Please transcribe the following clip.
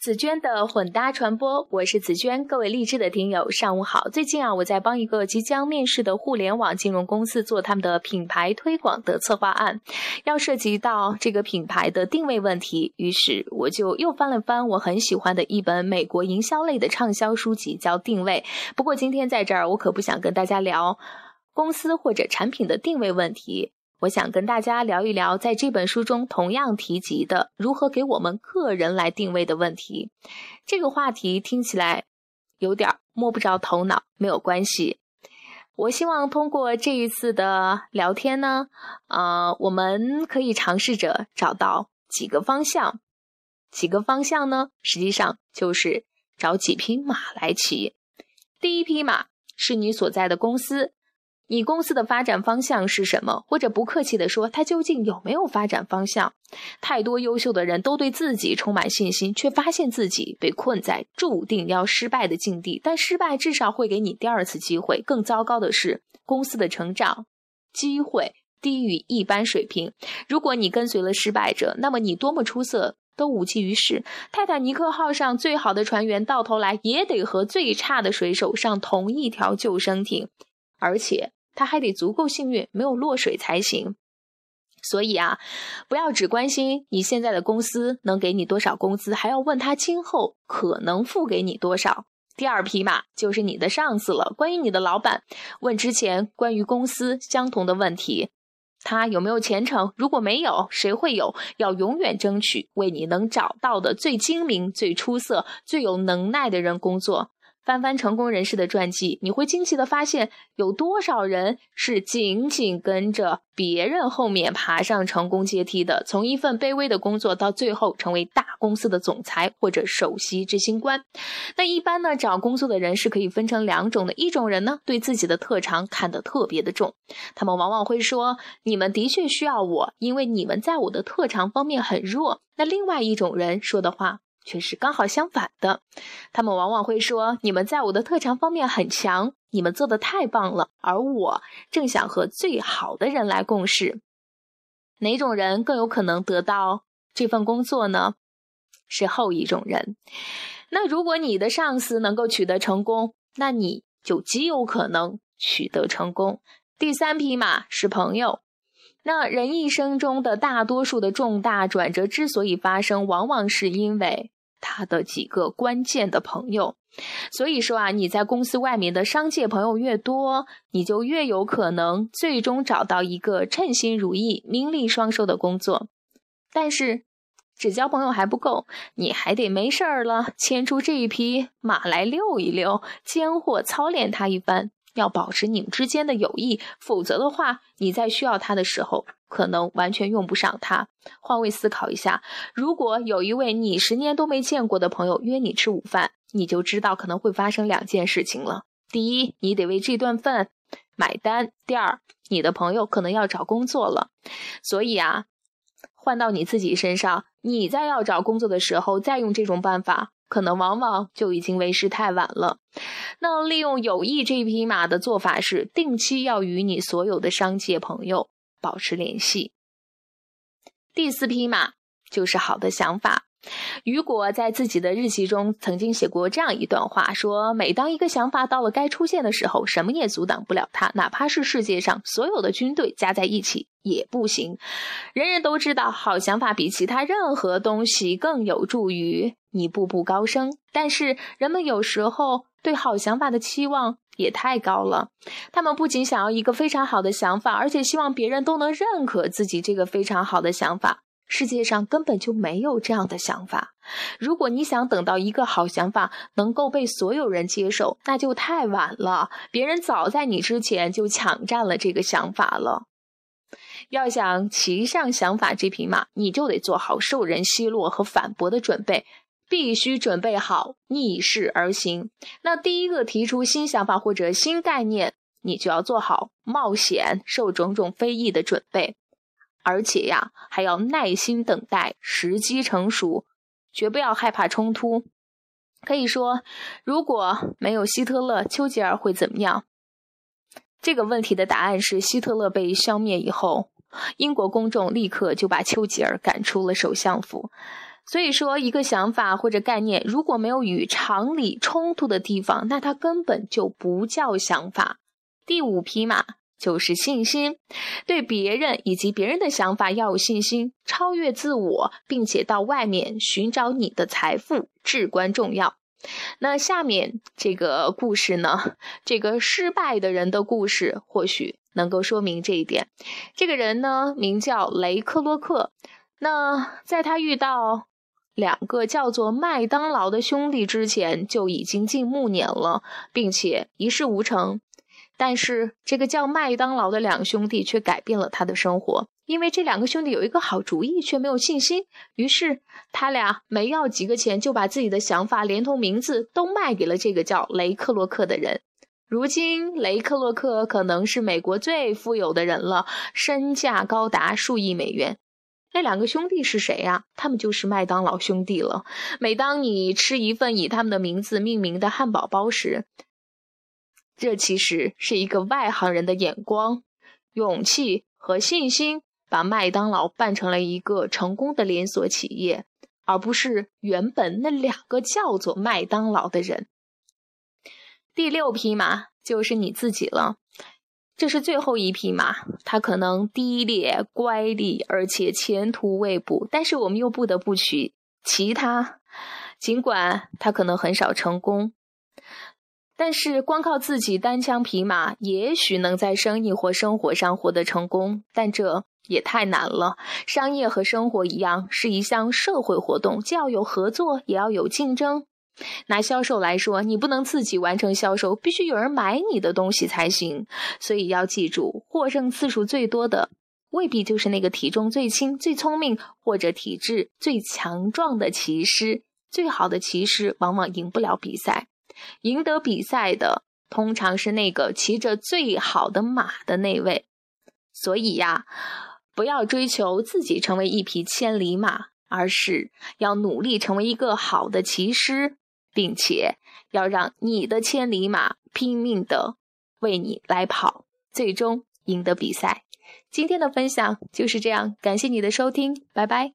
紫娟的混搭传播，我是紫娟，各位励志的听友，上午好。最近啊，我在帮一个即将面试的互联网金融公司做他们的品牌推广的策划案，要涉及到这个品牌的定位问题，于是我就又翻了翻我很喜欢的一本美国营销类的畅销书籍，叫《定位》。不过今天在这儿，我可不想跟大家聊公司或者产品的定位问题。我想跟大家聊一聊，在这本书中同样提及的如何给我们个人来定位的问题。这个话题听起来有点摸不着头脑，没有关系。我希望通过这一次的聊天呢，呃，我们可以尝试着找到几个方向。几个方向呢，实际上就是找几匹马来骑。第一匹马是你所在的公司。你公司的发展方向是什么？或者不客气地说，它究竟有没有发展方向？太多优秀的人都对自己充满信心，却发现自己被困在注定要失败的境地。但失败至少会给你第二次机会。更糟糕的是，公司的成长机会低于一般水平。如果你跟随了失败者，那么你多么出色都无济于事。泰坦尼克号上最好的船员，到头来也得和最差的水手上同一条救生艇。而且他还得足够幸运，没有落水才行。所以啊，不要只关心你现在的公司能给你多少工资，还要问他今后可能付给你多少。第二匹马就是你的上司了。关于你的老板，问之前关于公司相同的问题：他有没有前程？如果没有，谁会有？要永远争取为你能找到的最精明、最出色、最有能耐的人工作。翻翻成功人士的传记，你会惊奇的发现，有多少人是紧紧跟着别人后面爬上成功阶梯的，从一份卑微的工作到最后成为大公司的总裁或者首席执行官。那一般呢，找工作的人是可以分成两种的，一种人呢，对自己的特长看得特别的重，他们往往会说：“你们的确需要我，因为你们在我的特长方面很弱。”那另外一种人说的话。却是刚好相反的，他们往往会说：“你们在我的特长方面很强，你们做的太棒了，而我正想和最好的人来共事。”哪种人更有可能得到这份工作呢？是后一种人。那如果你的上司能够取得成功，那你就极有可能取得成功。第三匹马是朋友。那人一生中的大多数的重大转折之所以发生，往往是因为。他的几个关键的朋友，所以说啊，你在公司外面的商界朋友越多，你就越有可能最终找到一个称心如意、名利双收的工作。但是，只交朋友还不够，你还得没事儿了牵出这一匹马来遛一遛，奸货操练他一番。要保持你们之间的友谊，否则的话，你在需要他的时候，可能完全用不上它。换位思考一下，如果有一位你十年都没见过的朋友约你吃午饭，你就知道可能会发生两件事情了：第一，你得为这顿饭买单；第二，你的朋友可能要找工作了。所以啊，换到你自己身上，你在要找工作的时候，再用这种办法。可能往往就已经为时太晚了。那利用友谊这匹马的做法是，定期要与你所有的商界朋友保持联系。第四匹马就是好的想法。雨果在自己的日记中曾经写过这样一段话：说每当一个想法到了该出现的时候，什么也阻挡不了它，哪怕是世界上所有的军队加在一起也不行。人人都知道，好想法比其他任何东西更有助于你步步高升。但是人们有时候对好想法的期望也太高了，他们不仅想要一个非常好的想法，而且希望别人都能认可自己这个非常好的想法。世界上根本就没有这样的想法。如果你想等到一个好想法能够被所有人接受，那就太晚了。别人早在你之前就抢占了这个想法了。要想骑上想法这匹马，你就得做好受人奚落和反驳的准备，必须准备好逆势而行。那第一个提出新想法或者新概念，你就要做好冒险、受种种非议的准备。而且呀，还要耐心等待时机成熟，绝不要害怕冲突。可以说，如果没有希特勒，丘吉尔会怎么样？这个问题的答案是：希特勒被消灭以后，英国公众立刻就把丘吉尔赶出了首相府。所以说，一个想法或者概念如果没有与常理冲突的地方，那它根本就不叫想法。第五匹马就是信心，对别人以及别人的想法要有信心，超越自我，并且到外面寻找你的财富至关重要。那下面这个故事呢，这个失败的人的故事或许能够说明这一点。这个人呢，名叫雷克洛克。那在他遇到两个叫做麦当劳的兄弟之前，就已经近暮年了，并且一事无成。但是这个叫麦当劳的两兄弟却改变了他的生活，因为这两个兄弟有一个好主意，却没有信心。于是他俩没要几个钱，就把自己的想法连同名字都卖给了这个叫雷克洛克的人。如今雷克洛克可能是美国最富有的人了，身价高达数亿美元。那两个兄弟是谁呀？他们就是麦当劳兄弟了。每当你吃一份以他们的名字命名的汉堡包时，这其实是一个外行人的眼光、勇气和信心，把麦当劳办成了一个成功的连锁企业，而不是原本那两个叫做麦当劳的人。第六匹马就是你自己了，这是最后一匹马，它可能低劣、乖戾，而且前途未卜，但是我们又不得不取其他，尽管它可能很少成功。但是光靠自己单枪匹马，也许能在生意或生活上获得成功，但这也太难了。商业和生活一样，是一项社会活动，既要有合作，也要有竞争。拿销售来说，你不能自己完成销售，必须有人买你的东西才行。所以要记住，获胜次数最多的，未必就是那个体重最轻、最聪明或者体质最强壮的骑师。最好的骑师往往赢不了比赛。赢得比赛的通常是那个骑着最好的马的那位，所以呀，不要追求自己成为一匹千里马，而是要努力成为一个好的骑师，并且要让你的千里马拼命的为你来跑，最终赢得比赛。今天的分享就是这样，感谢你的收听，拜拜。